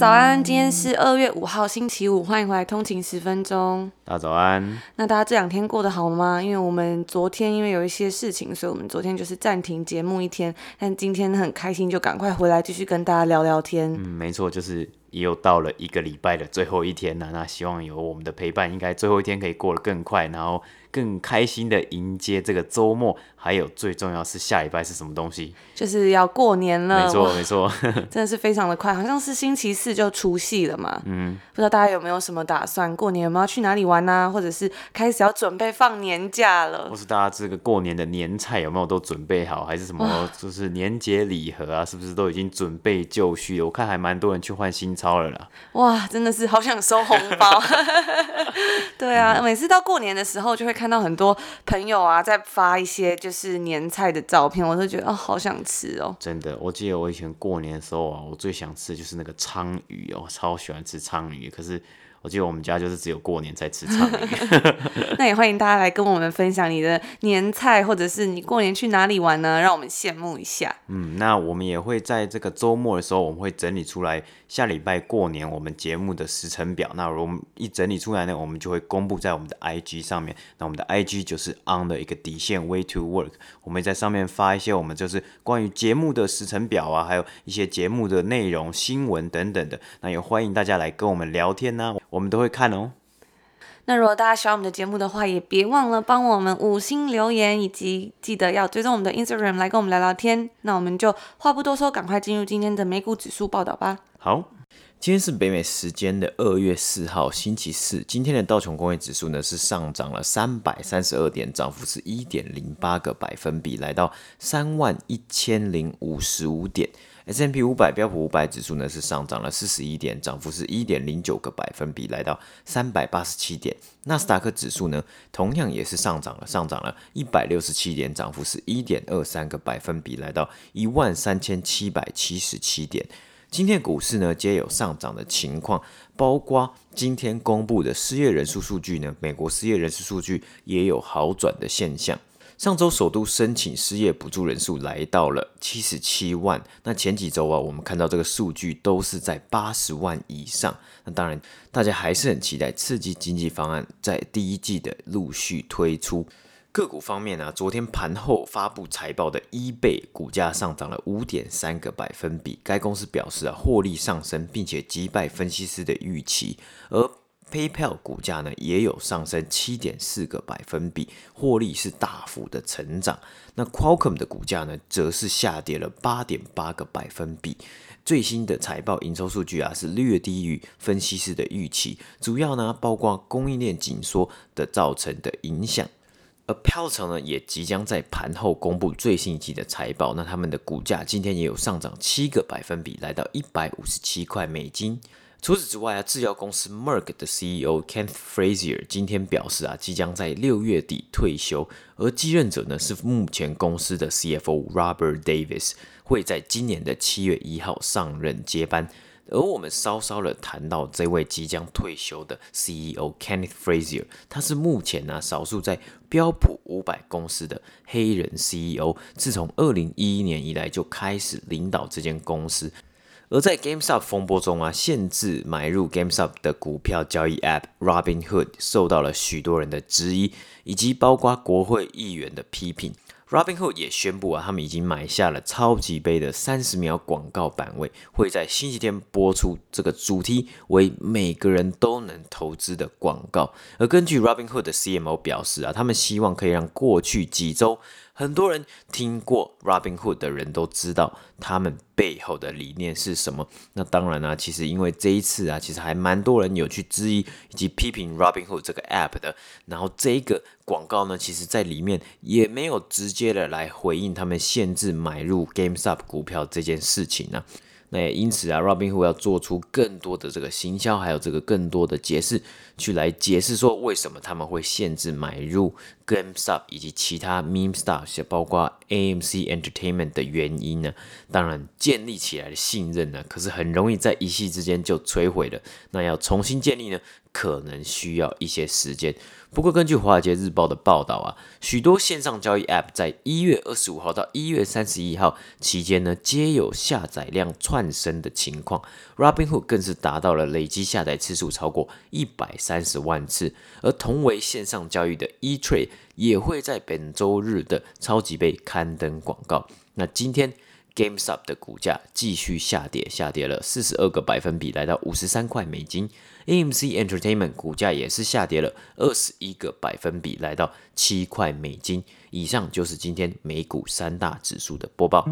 早安，今天是二月五号星期五，欢迎回来通勤十分钟。大家早安。那大家这两天过得好吗？因为我们昨天因为有一些事情，所以我们昨天就是暂停节目一天。但今天很开心，就赶快回来继续跟大家聊聊天。嗯，没错，就是也有到了一个礼拜的最后一天了。那希望有我们的陪伴，应该最后一天可以过得更快，然后。更开心的迎接这个周末，还有最重要是下礼拜是什么东西？就是要过年了。没错，没错，真的是非常的快，好像是星期四就除夕了嘛。嗯，不知道大家有没有什么打算？过年有没有要去哪里玩啊？或者是开始要准备放年假了？或是大家这个过年的年菜有没有都准备好？还是什么就是年节礼盒啊？是不是都已经准备就绪？我看还蛮多人去换新钞了啦。哇，真的是好想收红包。对啊，嗯、每次到过年的时候就会。看到很多朋友啊，在发一些就是年菜的照片，我都觉得哦，好想吃哦。真的，我记得我以前过年的时候啊，我最想吃就是那个鲳鱼哦，超喜欢吃鲳鱼，可是。我记得我们家就是只有过年才吃鯧鱼，那也欢迎大家来跟我们分享你的年菜，或者是你过年去哪里玩呢？让我们羡慕一下。嗯，那我们也会在这个周末的时候，我们会整理出来下礼拜过年我们节目的时程表。那我们一整理出来呢，我们就会公布在我们的 IG 上面。那我们的 IG 就是 on 的一个底线 way to work，我们会在上面发一些我们就是关于节目的时程表啊，还有一些节目的内容、新闻等等的。那也欢迎大家来跟我们聊天呢、啊。我们都会看哦。那如果大家喜欢我们的节目的话，也别忘了帮我们五星留言，以及记得要追踪我们的 Instagram 来跟我们聊聊天。那我们就话不多说，赶快进入今天的美股指数报道吧。好，今天是北美时间的二月四号，星期四。今天的道琼工业指数呢是上涨了三百三十二点，涨幅是一点零八个百分比，来到三万一千零五十五点。S&P 五百标普五百指数呢是上涨了四十一点，涨幅是一点零九个百分比，来到三百八十七点。纳斯达克指数呢同样也是上涨了，上涨了一百六十七点，涨幅是一点二三个百分比，来到一万三千七百七十七点。今天股市呢皆有上涨的情况，包括今天公布的失业人数数据呢，美国失业人数数据也有好转的现象。上周首都申请失业补助人数来到了七十七万，那前几周啊，我们看到这个数据都是在八十万以上。那当然，大家还是很期待刺激经济方案在第一季的陆续推出。个股方面啊，昨天盘后发布财报的 eBay 股价上涨了五点三个百分比，该公司表示啊，获利上升，并且击败分析师的预期，而 PayPal 股价呢也有上升七点四个百分比，获利是大幅的成长。那 Qualcomm 的股价呢则是下跌了八点八个百分比。最新的财报营收数据啊是略低于分析师的预期，主要呢包括供应链紧缩的造成的影响。而 p a l o 呢也即将在盘后公布最新一季的财报，那他们的股价今天也有上涨七个百分比，来到一百五十七块美金。除此之外啊，制药公司 Merck 的 CEO Kenneth Frazier 今天表示啊，即将在六月底退休，而继任者呢是目前公司的 CFO Robert Davis，会在今年的七月一号上任接班。而我们稍稍的谈到这位即将退休的 CEO Kenneth Frazier，他是目前呢少数在标普五百公司的黑人 CEO，自从二零一一年以来就开始领导这间公司。而在 GameStop 风波中啊，限制买入 GameStop 的股票交易 App Robinhood 受到了许多人的质疑，以及包括国会议员的批评。Robinhood 也宣布啊，他们已经买下了超级杯的三十秒广告版位，会在星期天播出。这个主题为每个人都能投资的广告。而根据 Robinhood 的 CMO 表示啊，他们希望可以让过去几周。很多人听过 Robinhood 的人都知道他们背后的理念是什么。那当然呢、其实因为这一次啊，其实还蛮多人有去质疑以及批评 Robinhood 这个 app 的。然后这个广告呢，其实在里面也没有直接的来回应他们限制买入 GameStop 股票这件事情呢、那也因此啊，Robinhood 要做出更多的这个行销，还有这个更多的解释，去来解释说为什么他们会限制买入 GameStop 以及其他 Meme Stocks，包括 AMC Entertainment 的原因呢？当然，建立起来的信任呢，可是很容易在一夕之间就摧毁了。那要重新建立呢，可能需要一些时间。不过，根据《华尔街日报》的报道啊，许多线上交易 App 在一月二十五号到一月三十一号期间呢，皆有下载量窜升的情况。Robinhood 更是达到了累计下载次数超过一百三十万次，而同为线上交易的 eTrade 也会在本周日的超级杯刊登广告。那今天 GameStop 的股价继续下跌，下跌了四十二个百分比，来到五十三块美金。AMC Entertainment 股价也是下跌了二十一个百分比，来到七块美金。以上就是今天美股三大指数的播报。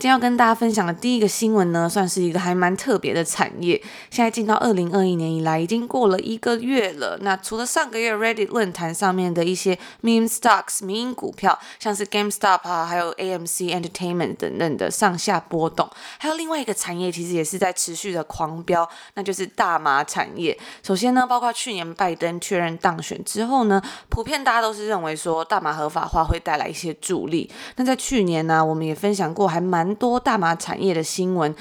今天要跟大家分享的第一个新闻呢，算是一个还蛮特别的产业。现在进到二零二一年以来，已经过了一个月了。那除了上个月 Reddit 论坛上面的一些 meme stocks 民营股票，像是 GameStop 啊，还有 AMC Entertainment 等等的上下波动，还有另外一个产业其实也是在持续的狂飙，那就是大麻产业。首先呢，包括去年拜登确认当选之后呢，普遍大家都是认为说大麻合法化会带来一些助力。那在去年呢，我们也分享过还蛮。多大麻产业的新闻。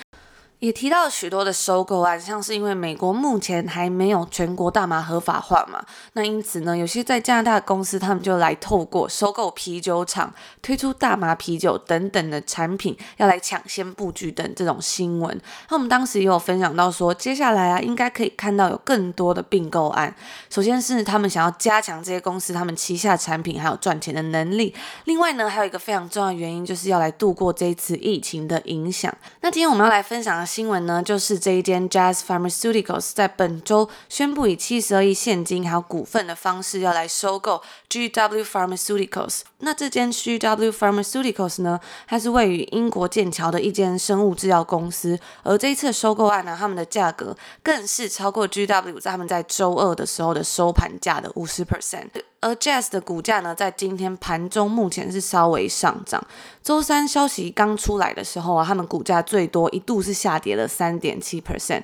也提到许多的收购案，像是因为美国目前还没有全国大麻合法化嘛，那因此呢，有些在加拿大的公司，他们就来透过收购啤酒厂、推出大麻啤酒等等的产品，要来抢先布局等这种新闻。那我们当时也有分享到说，接下来啊，应该可以看到有更多的并购案。首先是他们想要加强这些公司他们旗下产品还有赚钱的能力。另外呢，还有一个非常重要的原因，就是要来度过这一次疫情的影响。那今天我们要来分享的。新闻呢，就是这一间 Jazz Pharmaceuticals 在本周宣布以七十二亿现金还有股份的方式要来收购 GW Pharmaceuticals。那这间 GW Pharmaceuticals 呢，它是位于英国剑桥的一间生物制药公司。而这一次收购案呢，他们的价格更是超过 GW 在他们在周二的时候的收盘价的五十 percent。而 Jazz 的股价呢，在今天盘中目前是稍微上涨。周三消息刚出来的时候啊，他们股价最多一度是下跌了三点七 percent。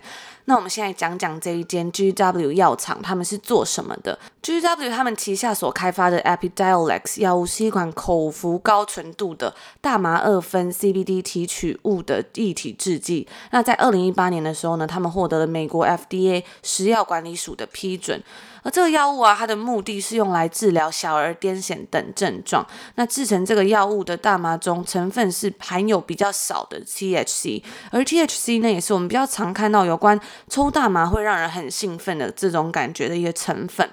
那我们现在讲讲这一间 GW 药厂，他们是做什么的？GW 他们旗下所开发的 Epidiolex 药物是一款口服高纯度的大麻二酚 CBD 提取物的液体制剂。那在二零一八年的时候呢，他们获得了美国 FDA 食药管理署的批准。而这个药物啊，它的目的是用来治疗小儿癫痫等症状。那制成这个药物的大麻中成分是含有比较少的 THC，而 THC 呢，也是我们比较常看到有关抽大麻会让人很兴奋的这种感觉的一个成分。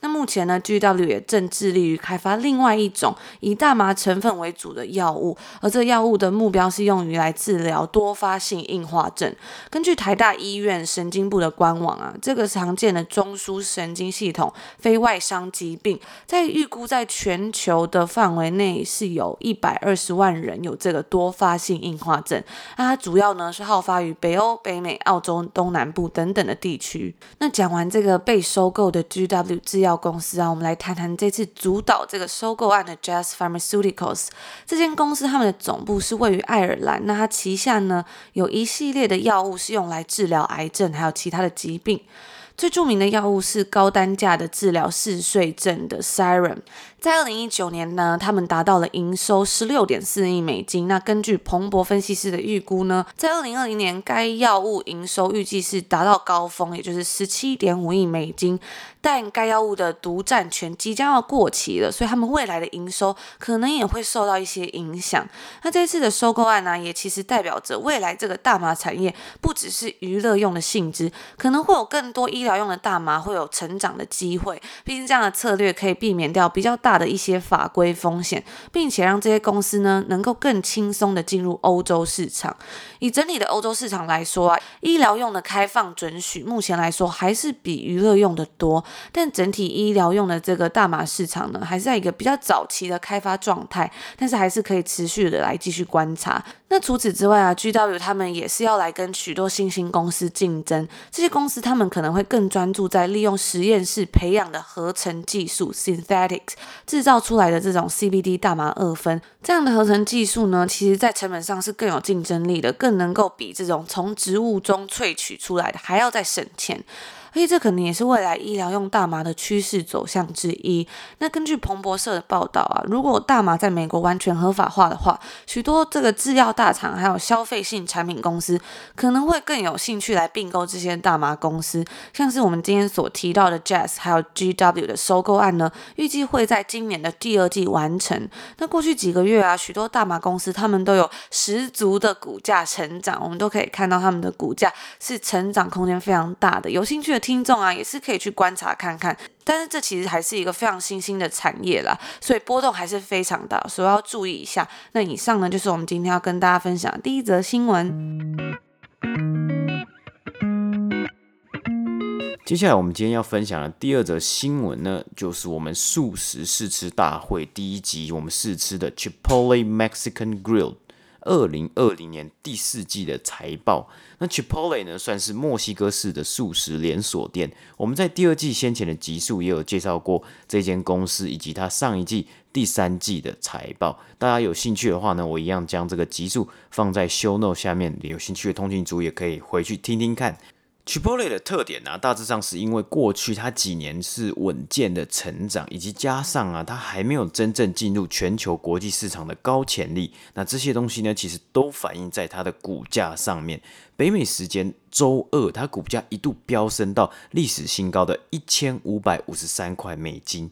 那目前呢，GW 也正致力于开发另外一种以大麻成分为主的药物，而这药物的目标是用于来治疗多发性硬化症。根据台大医院神经部的官网啊，这个常见的中枢神经系统非外伤疾病，在预估在全球的范围内是有一百二十万人有这个多发性硬化症。那它主要呢是好发于北欧、北美、澳洲东南部等等的地区。那讲完这个被收购的 GW 制药。公司啊，我们来谈谈这次主导这个收购案的 Jazz Pharmaceuticals 这间公司，他们的总部是位于爱尔兰。那它旗下呢有一系列的药物是用来治疗癌症，还有其他的疾病。最著名的药物是高单价的治疗嗜睡症的 Siren。在二零一九年呢，他们达到了营收十六点四亿美金。那根据彭博分析师的预估呢，在二零二零年该药物营收预计是达到高峰，也就是十七点五亿美金。但该药物的独占权即将要过期了，所以他们未来的营收可能也会受到一些影响。那这次的收购案呢，也其实代表着未来这个大麻产业不只是娱乐用的性质，可能会有更多医疗用的大麻会有成长的机会。毕竟这样的策略可以避免掉比较大。大的一些法规风险，并且让这些公司呢能够更轻松的进入欧洲市场。以整体的欧洲市场来说啊，医疗用的开放准许目前来说还是比娱乐用的多。但整体医疗用的这个大麻市场呢，还是在一个比较早期的开发状态，但是还是可以持续的来继续观察。那除此之外啊，GW 他们也是要来跟许多新兴公司竞争，这些公司他们可能会更专注在利用实验室培养的合成技术 （synthetics） 制造出来的这种 CBD 大麻二酚，这样的合成技术呢，其实在成本上是更有竞争力的，更能够比这种从植物中萃取出来的还要再省钱。所以这可能也是未来医疗用大麻的趋势走向之一。那根据彭博社的报道啊，如果大麻在美国完全合法化的话，许多这个制药大厂还有消费性产品公司可能会更有兴趣来并购这些大麻公司。像是我们今天所提到的 Jazz 还有 GW 的收购案呢，预计会在今年的第二季完成。那过去几个月啊，许多大麻公司他们都有十足的股价成长，我们都可以看到他们的股价是成长空间非常大的。有兴趣的听众啊，也是可以去观察看看，但是这其实还是一个非常新兴的产业啦，所以波动还是非常大，所以要注意一下。那以上呢，就是我们今天要跟大家分享的第一则新闻。接下来我们今天要分享的第二则新闻呢，就是我们素食试吃大会第一集，我们试吃的 Chipotle Mexican Grill。二零二零年第四季的财报，那 Chipotle 呢，算是墨西哥式的素食连锁店。我们在第二季先前的集数也有介绍过这间公司以及它上一季第三季的财报。大家有兴趣的话呢，我一样将这个集数放在 Show Note 下面，有兴趣的通讯组也可以回去听听看。Chipotle 的特点啊，大致上是因为过去它几年是稳健的成长，以及加上啊，它还没有真正进入全球国际市场的高潜力。那这些东西呢，其实都反映在它的股价上面。北美时间周二，它股价一度飙升到历史新高的一千五百五十三块美金。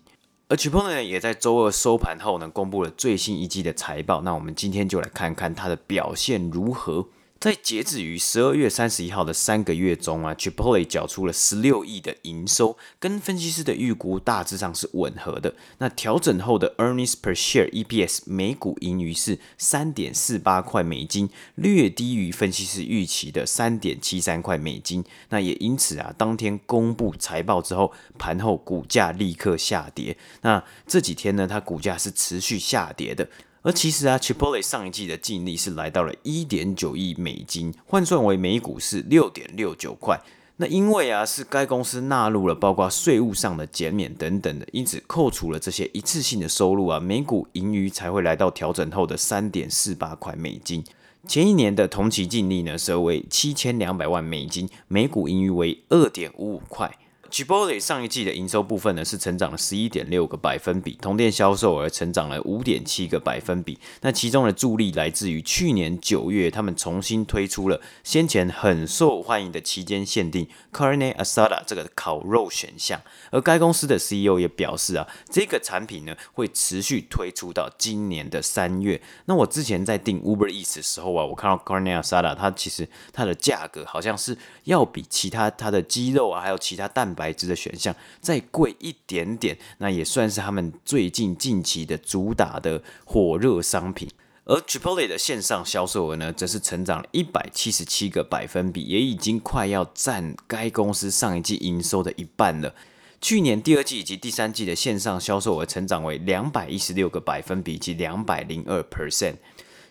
而 Chipotle，也在周二收盘后呢，公布了最新一季的财报。那我们今天就来看看它的表现如何。在截止于十二月三十一号的三个月中啊，Chipotle 缴出了十六亿的营收，跟分析师的预估大致上是吻合的。那调整后的 earnings per share EPS 每股盈余是三点四八块美金，略低于分析师预期的三点七三块美金。那也因此啊，当天公布财报之后，盘后股价立刻下跌。那这几天呢，它股价是持续下跌的。而其实啊，Chipotle 上一季的净利是来到了一点九亿美金，换算为每股是六点六九块。那因为啊，是该公司纳入了包括税务上的减免等等的，因此扣除了这些一次性的收入啊，每股盈余才会来到调整后的三点四八块美金。前一年的同期净利呢，则为七千两百万美金，每股盈余为二点五五块。Chipotle 上一季的营收部分呢，是成长了十一点六个百分比，同店销售额成长了五点七个百分比。那其中的助力来自于去年九月，他们重新推出了先前很受欢迎的期间限定 Carne Asada 这个烤肉选项。而该公司的 CEO 也表示啊，这个产品呢会持续推出到今年的三月。那我之前在订 Uber Eats 的时候啊，我看到 Carne Asada 它其实它的价格好像是要比其他它的鸡肉啊，还有其他蛋白质的选项再贵一点点，那也算是他们最近近期的主打的火热商品。而 Chipotle 的线上销售额呢，则是成长了一百七十七个百分比，也已经快要占该公司上一季营收的一半了。去年第二季以及第三季的线上销售额成长为两百一十六个百分比及两百零二 percent。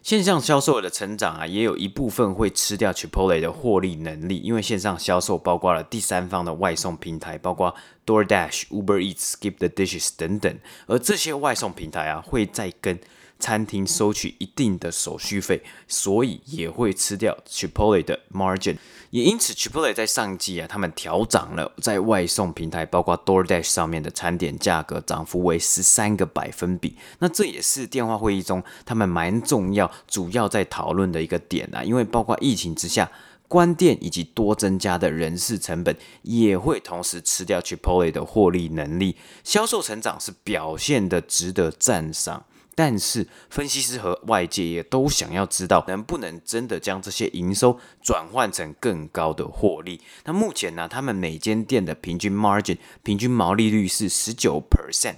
线上销售的成长啊，也有一部分会吃掉 Chipotle 的获利能力，因为线上销售包括了第三方的外送平台，包括 DoorDash、Uber Eats、Skip the Dishes 等等，而这些外送平台啊，会再跟餐厅收取一定的手续费，所以也会吃掉 Chipotle 的 margin。也因此，Chipotle 在上季啊，他们调涨了在外送平台，包括 DoorDash 上面的餐点价格，涨幅为十三个百分比。那这也是电话会议中他们蛮重要、主要在讨论的一个点啊，因为包括疫情之下关店以及多增加的人事成本，也会同时吃掉 Chipotle 的获利能力。销售成长是表现的值得赞赏。但是，分析师和外界也都想要知道，能不能真的将这些营收转换成更高的获利？那目前呢，他们每间店的平均 margin 平均毛利率是十九 percent。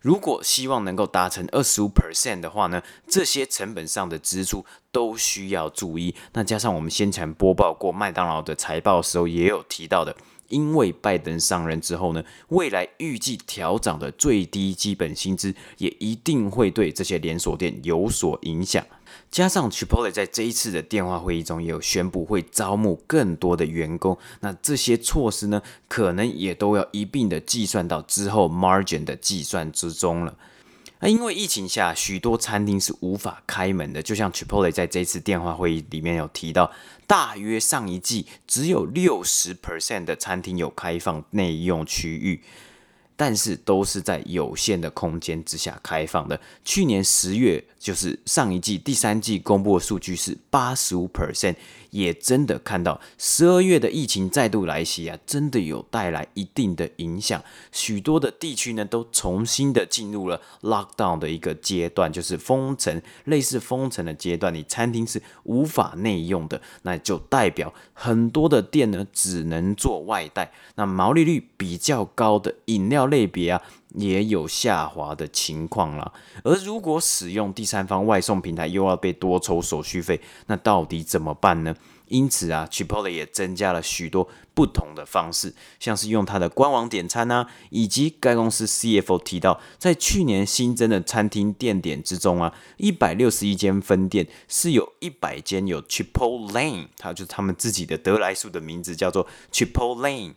如果希望能够达成二十五 percent 的话呢，这些成本上的支出都需要注意。那加上我们先前播报过麦当劳的财报时候，也有提到的。因为拜登上任之后呢，未来预计调涨的最低基本薪资也一定会对这些连锁店有所影响。加上 Chipotle 在这一次的电话会议中也有宣布会招募更多的员工，那这些措施呢，可能也都要一并的计算到之后 margin 的计算之中了。那因为疫情下，许多餐厅是无法开门的，就像 Chipotle 在这次电话会议里面有提到，大约上一季只有六十 percent 的餐厅有开放内用区域。但是都是在有限的空间之下开放的。去年十月，就是上一季第三季公布的数据是八十五 percent。也真的看到十二月的疫情再度来袭啊，真的有带来一定的影响。许多的地区呢，都重新的进入了 lockdown 的一个阶段，就是封城，类似封城的阶段。你餐厅是无法内用的，那就代表很多的店呢，只能做外带。那毛利率比较高的饮料类别啊，也有下滑的情况啦。而如果使用第三方外送平台，又要被多抽手续费，那到底怎么办呢？因此啊，Chipotle 也增加了许多不同的方式，像是用它的官网点餐啊，以及该公司 CFO 提到，在去年新增的餐厅店点之中啊，一百六十一间分店是有一百间有 Chipotle，它就是他们自己的得来速的名字叫做 Chipotle。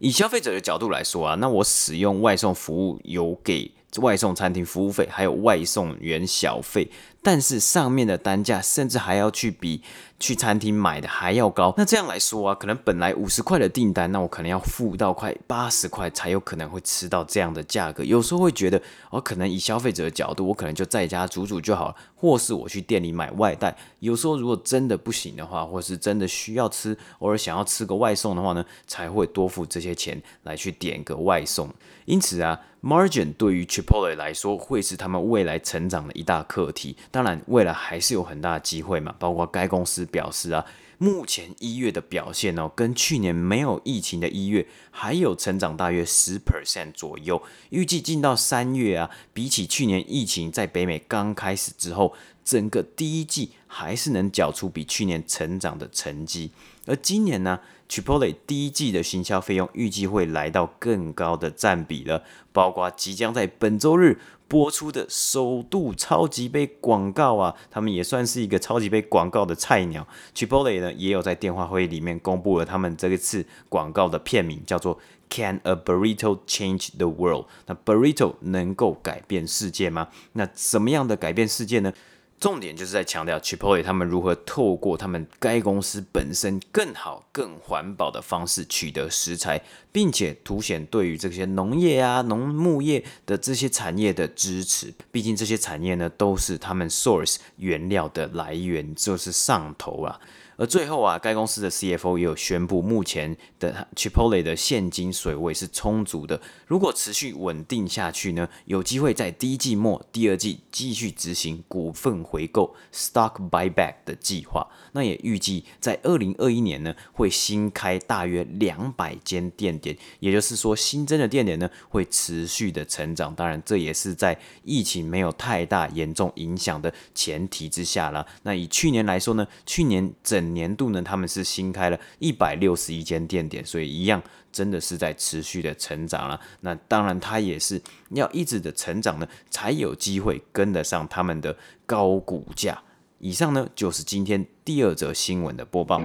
以消费者的角度来说啊，那我使用外送服务有给外送餐厅服务费，还有外送员小费。但是上面的单价甚至还要去比去餐厅买的还要高。那这样来说啊，可能本来五十块的订单，那我可能要付到快八十块才有可能会吃到这样的价格。有时候会觉得，哦，可能以消费者的角度，我可能就在家煮煮就好了，或是我去店里买外带。有时候如果真的不行的话，或是真的需要吃，偶尔想要吃个外送的话呢，才会多付这些钱来去点个外送。因此啊，margin 对于 Chipotle 来说会是他们未来成长的一大课题。当然，未来还是有很大的机会嘛。包括该公司表示啊，目前一月的表现哦，跟去年没有疫情的一月还有成长大约十 percent 左右。预计进到三月啊，比起去年疫情在北美刚开始之后，整个第一季还是能缴出比去年成长的成绩。而今年呢，Chipotle 第一季的行销费用预计会来到更高的占比了，包括即将在本周日。播出的首度超级杯广告啊，他们也算是一个超级杯广告的菜鸟。Chipotle 呢，也有在电话会议里面公布了他们这一次广告的片名，叫做 Can a burrito change the world？那 burrito 能够改变世界吗？那怎么样的改变世界呢？重点就是在强调 Chipotle 他们如何透过他们该公司本身更好、更环保的方式取得食材，并且凸显对于这些农业啊、农牧业的这些产业的支持。毕竟这些产业呢，都是他们 source 原料的来源，就是上头啊。而最后啊，该公司的 CFO 也有宣布，目前的 Chipotle 的现金水位是充足的。如果持续稳定下去呢，有机会在第一季末、第二季继续执行股份回购 （stock buyback） 的计划。那也预计在二零二一年呢，会新开大约两百间店点，也就是说，新增的店点呢会持续的成长。当然，这也是在疫情没有太大严重影响的前提之下啦。那以去年来说呢，去年整年度呢，他们是新开了一百六十一间店点，所以一样真的是在持续的成长了。那当然，它也是要一直的成长呢，才有机会跟得上他们的高股价。以上呢，就是今天第二则新闻的播报。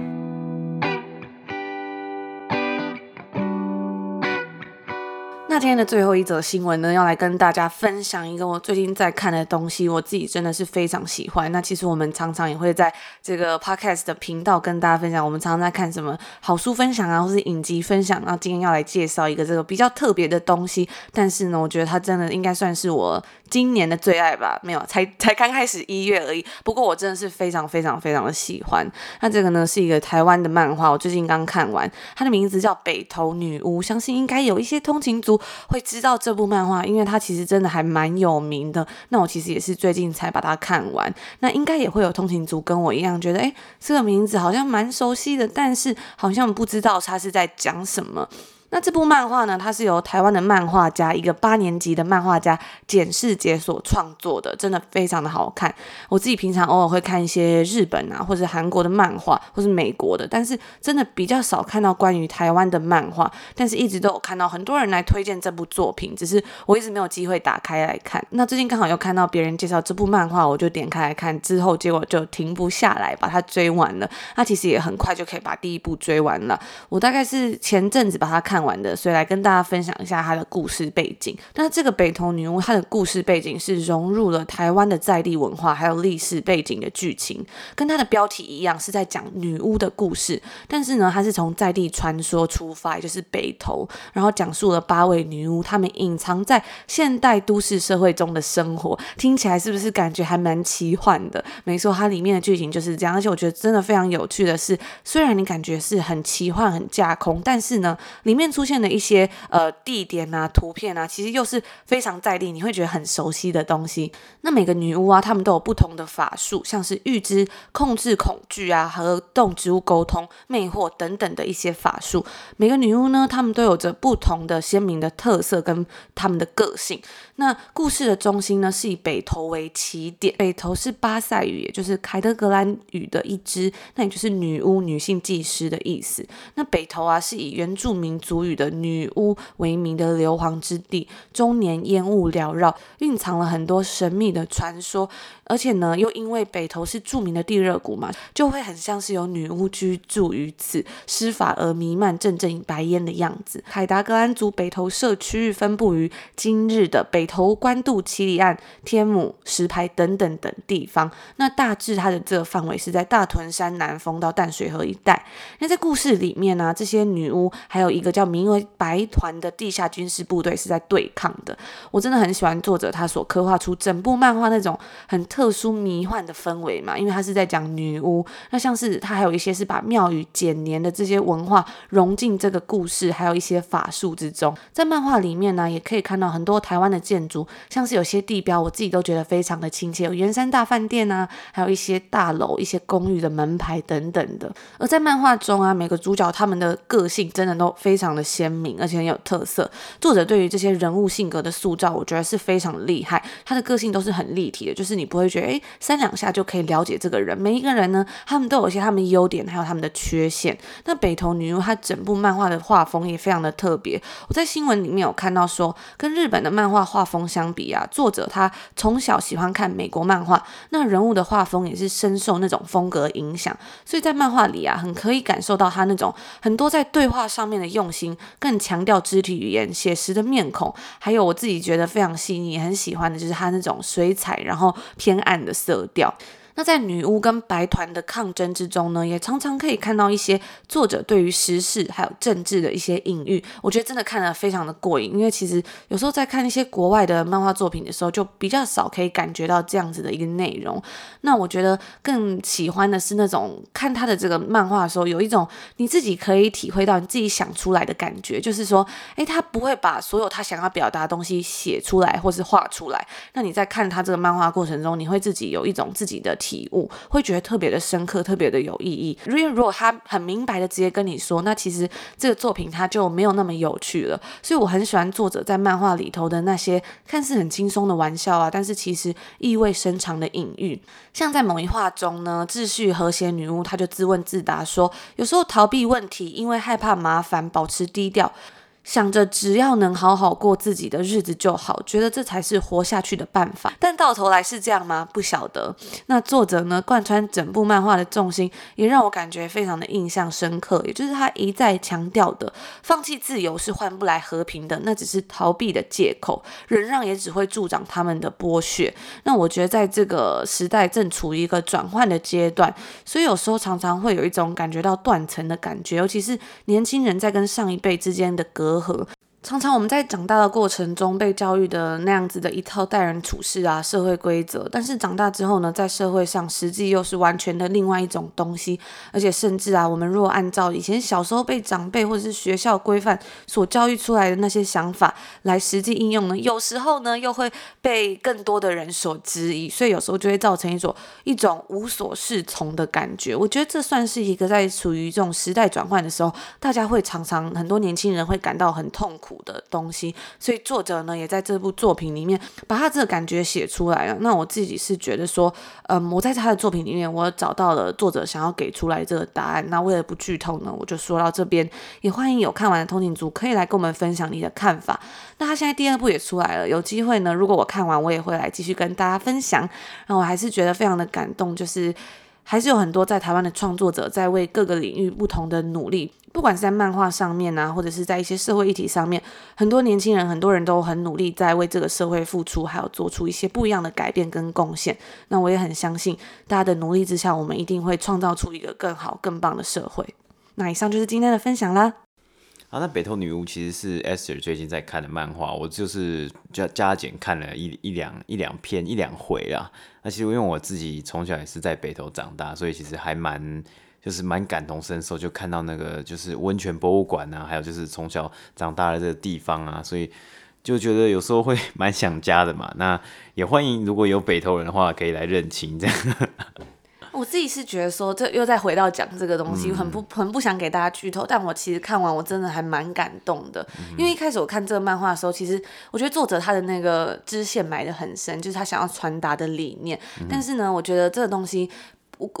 那今天的最后一则新闻呢，要来跟大家分享一个我最近在看的东西，我自己真的是非常喜欢。那其实我们常常也会在这个 podcast 的频道跟大家分享，我们常常在看什么好书分享啊，或是影集分享。那今天要来介绍一个这个比较特别的东西，但是呢，我觉得它真的应该算是我今年的最爱吧。没有，才才刚开始一月而已。不过我真的是非常非常非常的喜欢。那这个呢是一个台湾的漫画，我最近刚看完，它的名字叫《北投女巫》，相信应该有一些通勤族。会知道这部漫画，因为它其实真的还蛮有名的。那我其实也是最近才把它看完。那应该也会有通勤族跟我一样，觉得诶，这个名字好像蛮熟悉的，但是好像不知道它是在讲什么。那这部漫画呢，它是由台湾的漫画家，一个八年级的漫画家简世杰所创作的，真的非常的好看。我自己平常偶尔会看一些日本啊，或者韩国的漫画，或是美国的，但是真的比较少看到关于台湾的漫画。但是一直都有看到很多人来推荐这部作品，只是我一直没有机会打开来看。那最近刚好又看到别人介绍这部漫画，我就点开来看，之后结果就停不下来，把它追完了。那其实也很快就可以把第一部追完了。我大概是前阵子把它看看完的，所以来跟大家分享一下它的故事背景。那这个北投女巫，它的故事背景是融入了台湾的在地文化还有历史背景的剧情，跟它的标题一样，是在讲女巫的故事。但是呢，它是从在地传说出发，就是北投，然后讲述了八位女巫，她们隐藏在现代都市社会中的生活。听起来是不是感觉还蛮奇幻的？没错，它里面的剧情就是这样。而且我觉得真的非常有趣的是，虽然你感觉是很奇幻、很架空，但是呢，里面出现的一些呃地点啊、图片啊，其实又是非常在地，你会觉得很熟悉的东西。那每个女巫啊，她们都有不同的法术，像是预知、控制恐惧啊，和动植物沟通、魅惑等等的一些法术。每个女巫呢，她们都有着不同的鲜明的特色跟她们的个性。那故事的中心呢，是以北投为起点。北投是巴塞语，也就是凯德格兰语的一支，那也就是女巫、女性祭师的意思。那北投啊，是以原住民族语的女巫为名的硫磺之地，终年烟雾缭绕，蕴藏了很多神秘的传说。而且呢，又因为北投是著名的地热谷嘛，就会很像是有女巫居住于此，施法而弥漫阵阵白烟的样子。海达格兰族北投社区域分布于今日的北投、关渡、七里岸、天母、石牌等等等地方。那大致它的这个范围是在大屯山南峰到淡水河一带。那在故事里面呢、这些女巫还有一个叫名为白团的地下军事部队是在对抗的。我真的很喜欢作者他所刻画出整部漫画那种很。特殊迷幻的氛围嘛，因为他是在讲女巫，那像是他还有一些是把庙宇简年的这些文化融进这个故事，还有一些法术之中。在漫画里面呢，也可以看到很多台湾的建筑，像是有些地标，我自己都觉得非常的亲切，有圆山大饭店啊，还有一些大楼、一些公寓的门牌等等的。而在漫画中啊，每个主角他们的个性真的都非常的鲜明，而且很有特色。作者对于这些人物性格的塑造，我觉得是非常厉害，他的个性都是很立体的，就是你不会。觉得诶，三两下就可以了解这个人。每一个人呢，他们都有一些他们优点，还有他们的缺陷。那北投女巫，她整部漫画的画风也非常的特别。我在新闻里面有看到说，跟日本的漫画画风相比啊，作者他从小喜欢看美国漫画，那人物的画风也是深受那种风格影响。所以在漫画里啊，很可以感受到他那种很多在对话上面的用心，更强调肢体语言、写实的面孔，还有我自己觉得非常细腻、很喜欢的就是它那种水彩，然后偏。暗的色调。那在女巫跟白团的抗争之中呢，也常常可以看到一些作者对于时事还有政治的一些隐喻，我觉得真的看得非常的过瘾。因为其实有时候在看一些国外的漫画作品的时候，就比较少可以感觉到这样子的一个内容。那我觉得更喜欢的是那种看他的这个漫画的时候，有一种你自己可以体会到你自己想出来的感觉，就是说，诶，他不会把所有他想要表达的东西写出来或是画出来。那你在看他这个漫画过程中，你会自己有一种自己的。体悟会觉得特别的深刻，特别的有意义。因为如果他很明白的直接跟你说，那其实这个作品它就没有那么有趣了。所以我很喜欢作者在漫画里头的那些看似很轻松的玩笑啊，但是其实意味深长的隐喻。像在某一话中呢，秩序和谐女巫她就自问自答说，有时候逃避问题，因为害怕麻烦，保持低调。想着只要能好好过自己的日子就好，觉得这才是活下去的办法。但到头来是这样吗？不晓得。那作者呢，贯穿整部漫画的重心，也让我感觉非常的印象深刻。也就是他一再强调的，放弃自由是换不来和平的，那只是逃避的借口。忍让也只会助长他们的剥削。那我觉得在这个时代正处于一个转换的阶段，所以有时候常常会有一种感觉到断层的感觉，尤其是年轻人在跟上一辈之间的隔。和常常我们在长大的过程中被教育的那样子的一套待人处事啊，社会规则，但是长大之后呢，在社会上实际又是完全的另外一种东西，而且甚至啊，我们若按照以前小时候被长辈或者是学校规范所教育出来的那些想法来实际应用呢，有时候呢又会被更多的人所质疑，所以有时候就会造成一种一种无所适从的感觉。我觉得这算是一个在处于这种时代转换的时候，大家会常常很多年轻人会感到很痛苦的东西，所以作者呢也在这部作品里面把他这个感觉写出来了。那我自己是觉得说，嗯，我在他的作品里面，我找到了作者想要给出来这个答案。那为了不剧透呢，我就说到这边，也欢迎有看完的通勤族可以来跟我们分享你的看法。那他现在第二部也出来了，有机会呢，如果我看完，我也会来继续跟大家分享。那我还是觉得非常的感动，就是。还是有很多在台湾的创作者在为各个领域不同的努力，不管是在漫画上面啊，或者是在一些社会议题上面，很多年轻人，很多人都很努力在为这个社会付出，还有做出一些不一样的改变跟贡献。那我也很相信，大家的努力之下，我们一定会创造出一个更好、更棒的社会。那以上就是今天的分享啦。那北投女巫其实是 Esther 最近在看的漫画，我就是加加减看了一一两一两篇一两回啦。那其实因为我自己从小也是在北投长大，所以其实还蛮就是蛮感同身受，就看到那个就是温泉博物馆啊，还有就是从小长大的这个地方啊，所以就觉得有时候会 蛮想家的嘛。那也欢迎如果有北投人的话，可以来认亲这样。我自己是觉得说，这又再回到讲这个东西，很不很不想给大家剧透。但我其实看完，我真的还蛮感动的。因为一开始我看这个漫画的时候，其实我觉得作者他的那个支线埋的很深，就是他想要传达的理念。但是呢，我觉得这个东西。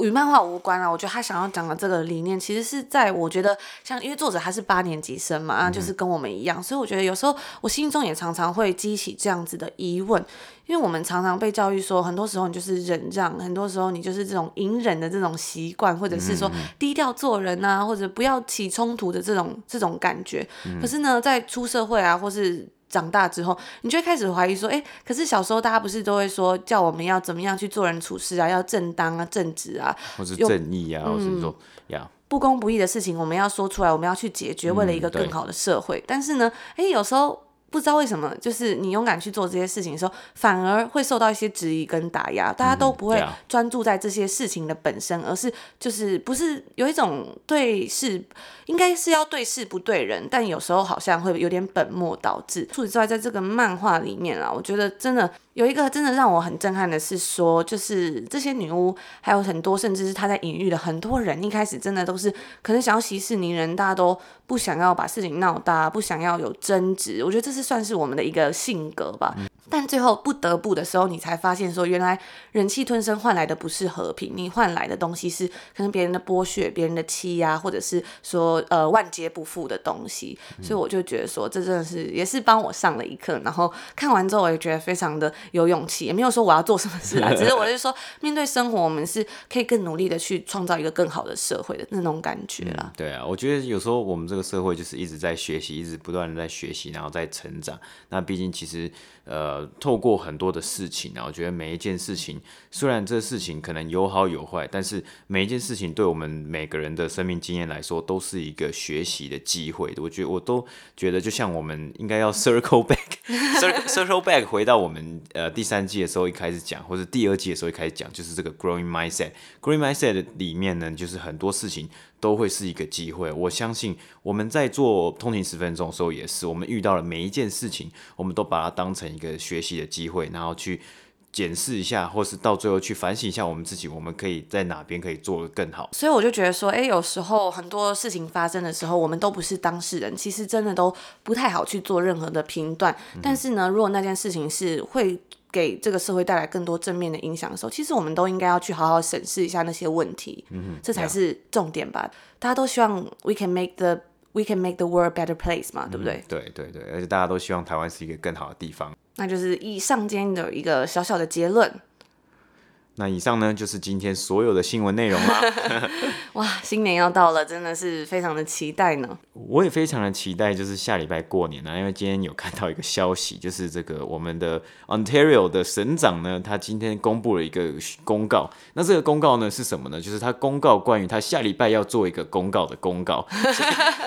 与漫画无关啊，我觉得他想要讲的这个理念，其实是在我觉得像，因为作者他是八年级生嘛，啊，就是跟我们一样，所以我觉得有时候我心中也常常会激起这样子的疑问，因为我们常常被教育说，很多时候你就是忍让，很多时候你就是这种隐忍的这种习惯，或者是说低调做人啊，或者不要起冲突的这种这种感觉。可是呢，在出社会啊，或是长大之后，你就会开始怀疑说，哎，可是小时候大家不是都会说，叫我们要怎么样去做人处事啊，要正当啊，正直啊，或是正义啊，或是说呀，不公不义的事情我们要说出来，我们要去解决，为了一个更好的社会。但是呢，哎，有时候。不知道为什么，就是你勇敢去做这些事情的时候，反而会受到一些质疑跟打压。大家都不会专注在这些事情的本身，而是就是不是有一种对事，应该是要对事不对人，但有时候好像会有点本末倒置。除此之外，在这个漫画里面啊，我觉得真的。有一个真的让我很震撼的是说，就是这些女巫还有很多，甚至是她在隐喻的很多人，一开始真的都是可能想要息事宁人，大家都不想要把事情闹大，不想要有争执。我觉得这是算是我们的一个性格吧。但最后不得不的时候，你才发现说，原来忍气吞声换来的不是和平，你换来的东西是可能别人的剥削、别人的欺压，或者是说呃万劫不复的东西。所以我就觉得说，这真的是也是帮我上了一课。然后看完之后，我也觉得非常的有勇气，也没有说我要做什么事啊，只是我就说，面对生活，我们是可以更努力的去创造一个更好的社会的那种感觉啦。嗯，对啊，我觉得有时候我们这个社会就是一直在学习，一直不断的在学习，然后在成长。那毕竟其实。呃，透过很多的事情啊，我觉得每一件事情，虽然这事情可能有好有坏，但是每一件事情对我们每个人的生命经验来说，都是一个学习的机会。我觉得我都觉得，就像我们应该要 circle back，circle circle back 回到我们呃第三季的时候一开始讲，或者第二季的时候一开始讲，就是这个 growing mindset。growing mindset 里面呢，就是很多事情。都会是一个机会。我相信我们在做通勤十分钟的时候也是，我们遇到了每一件事情，我们都把它当成一个学习的机会，然后去检视一下，或是到最后去反省一下我们自己，我们可以在哪边可以做得更好。所以我就觉得说，诶，有时候很多事情发生的时候，我们都不是当事人，其实真的都不太好去做任何的评断。但是呢，如果那件事情是会。给这个社会带来更多正面的影响的时候，其实我们都应该要去好好审视一下那些问题，嗯，这才是重点吧。大家都希望 we can make the we can make the world a better place 嘛，嗯、对不对？对对对，而且大家都希望台湾是一个更好的地方。那就是以上今天的一个小小的结论。那以上呢，就是今天所有的新闻内容啦。哇，新年要到了，真的是非常的期待呢。我也非常的期待，就是下礼拜过年啊，因为今天有看到一个消息，就是这个我们的 Ontario 的省长呢，他今天公布了一个公告。那这个公告呢是什么呢？就是他公告关于他下礼拜要做一个公告的公告。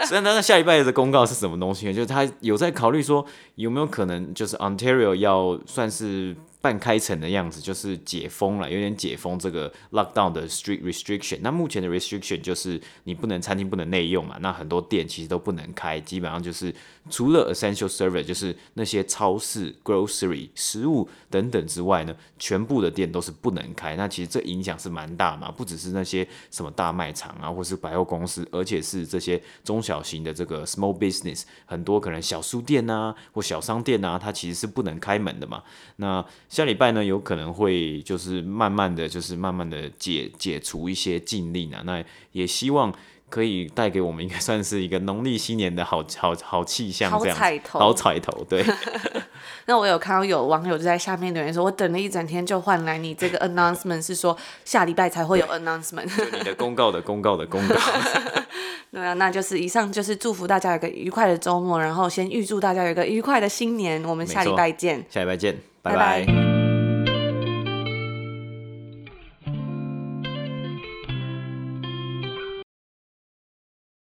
所以，那下礼拜的公告是什么东西呢？就是他有在考虑说，有没有可能就是 Ontario 要算是。半开城的样子，就是解封了，有点解封这个 lockdown 的 street restriction。那目前的 restriction 就是你不能餐厅不能内用嘛，那很多店其实都不能开，基本上就是除了 essential service，就是那些超市、grocery 食物等等之外呢，全部的店都是不能开。那其实这影响是蛮大嘛，不只是那些什么大卖场啊，或是百货公司，而且是这些中小型的这个 small business，很多可能小书店啊或小商店啊，它其实是不能开门的嘛。那下礼拜呢，有可能会就是慢慢的就是慢慢的解解除一些禁令啊，那也希望可以带给我们应该算是一个农历新年的好 好好气象，这样好彩头，好彩头，对。那我有看到有网友就在下面留言说，我等了一整天就换来你这个 announcement，是说下礼拜才会有 announcement，就你的公告的公告的公告。对啊，那就是以上就是祝福大家有个愉快的周末，然后先预祝大家有个愉快的新年，我们下礼拜见，下礼拜见。拜拜。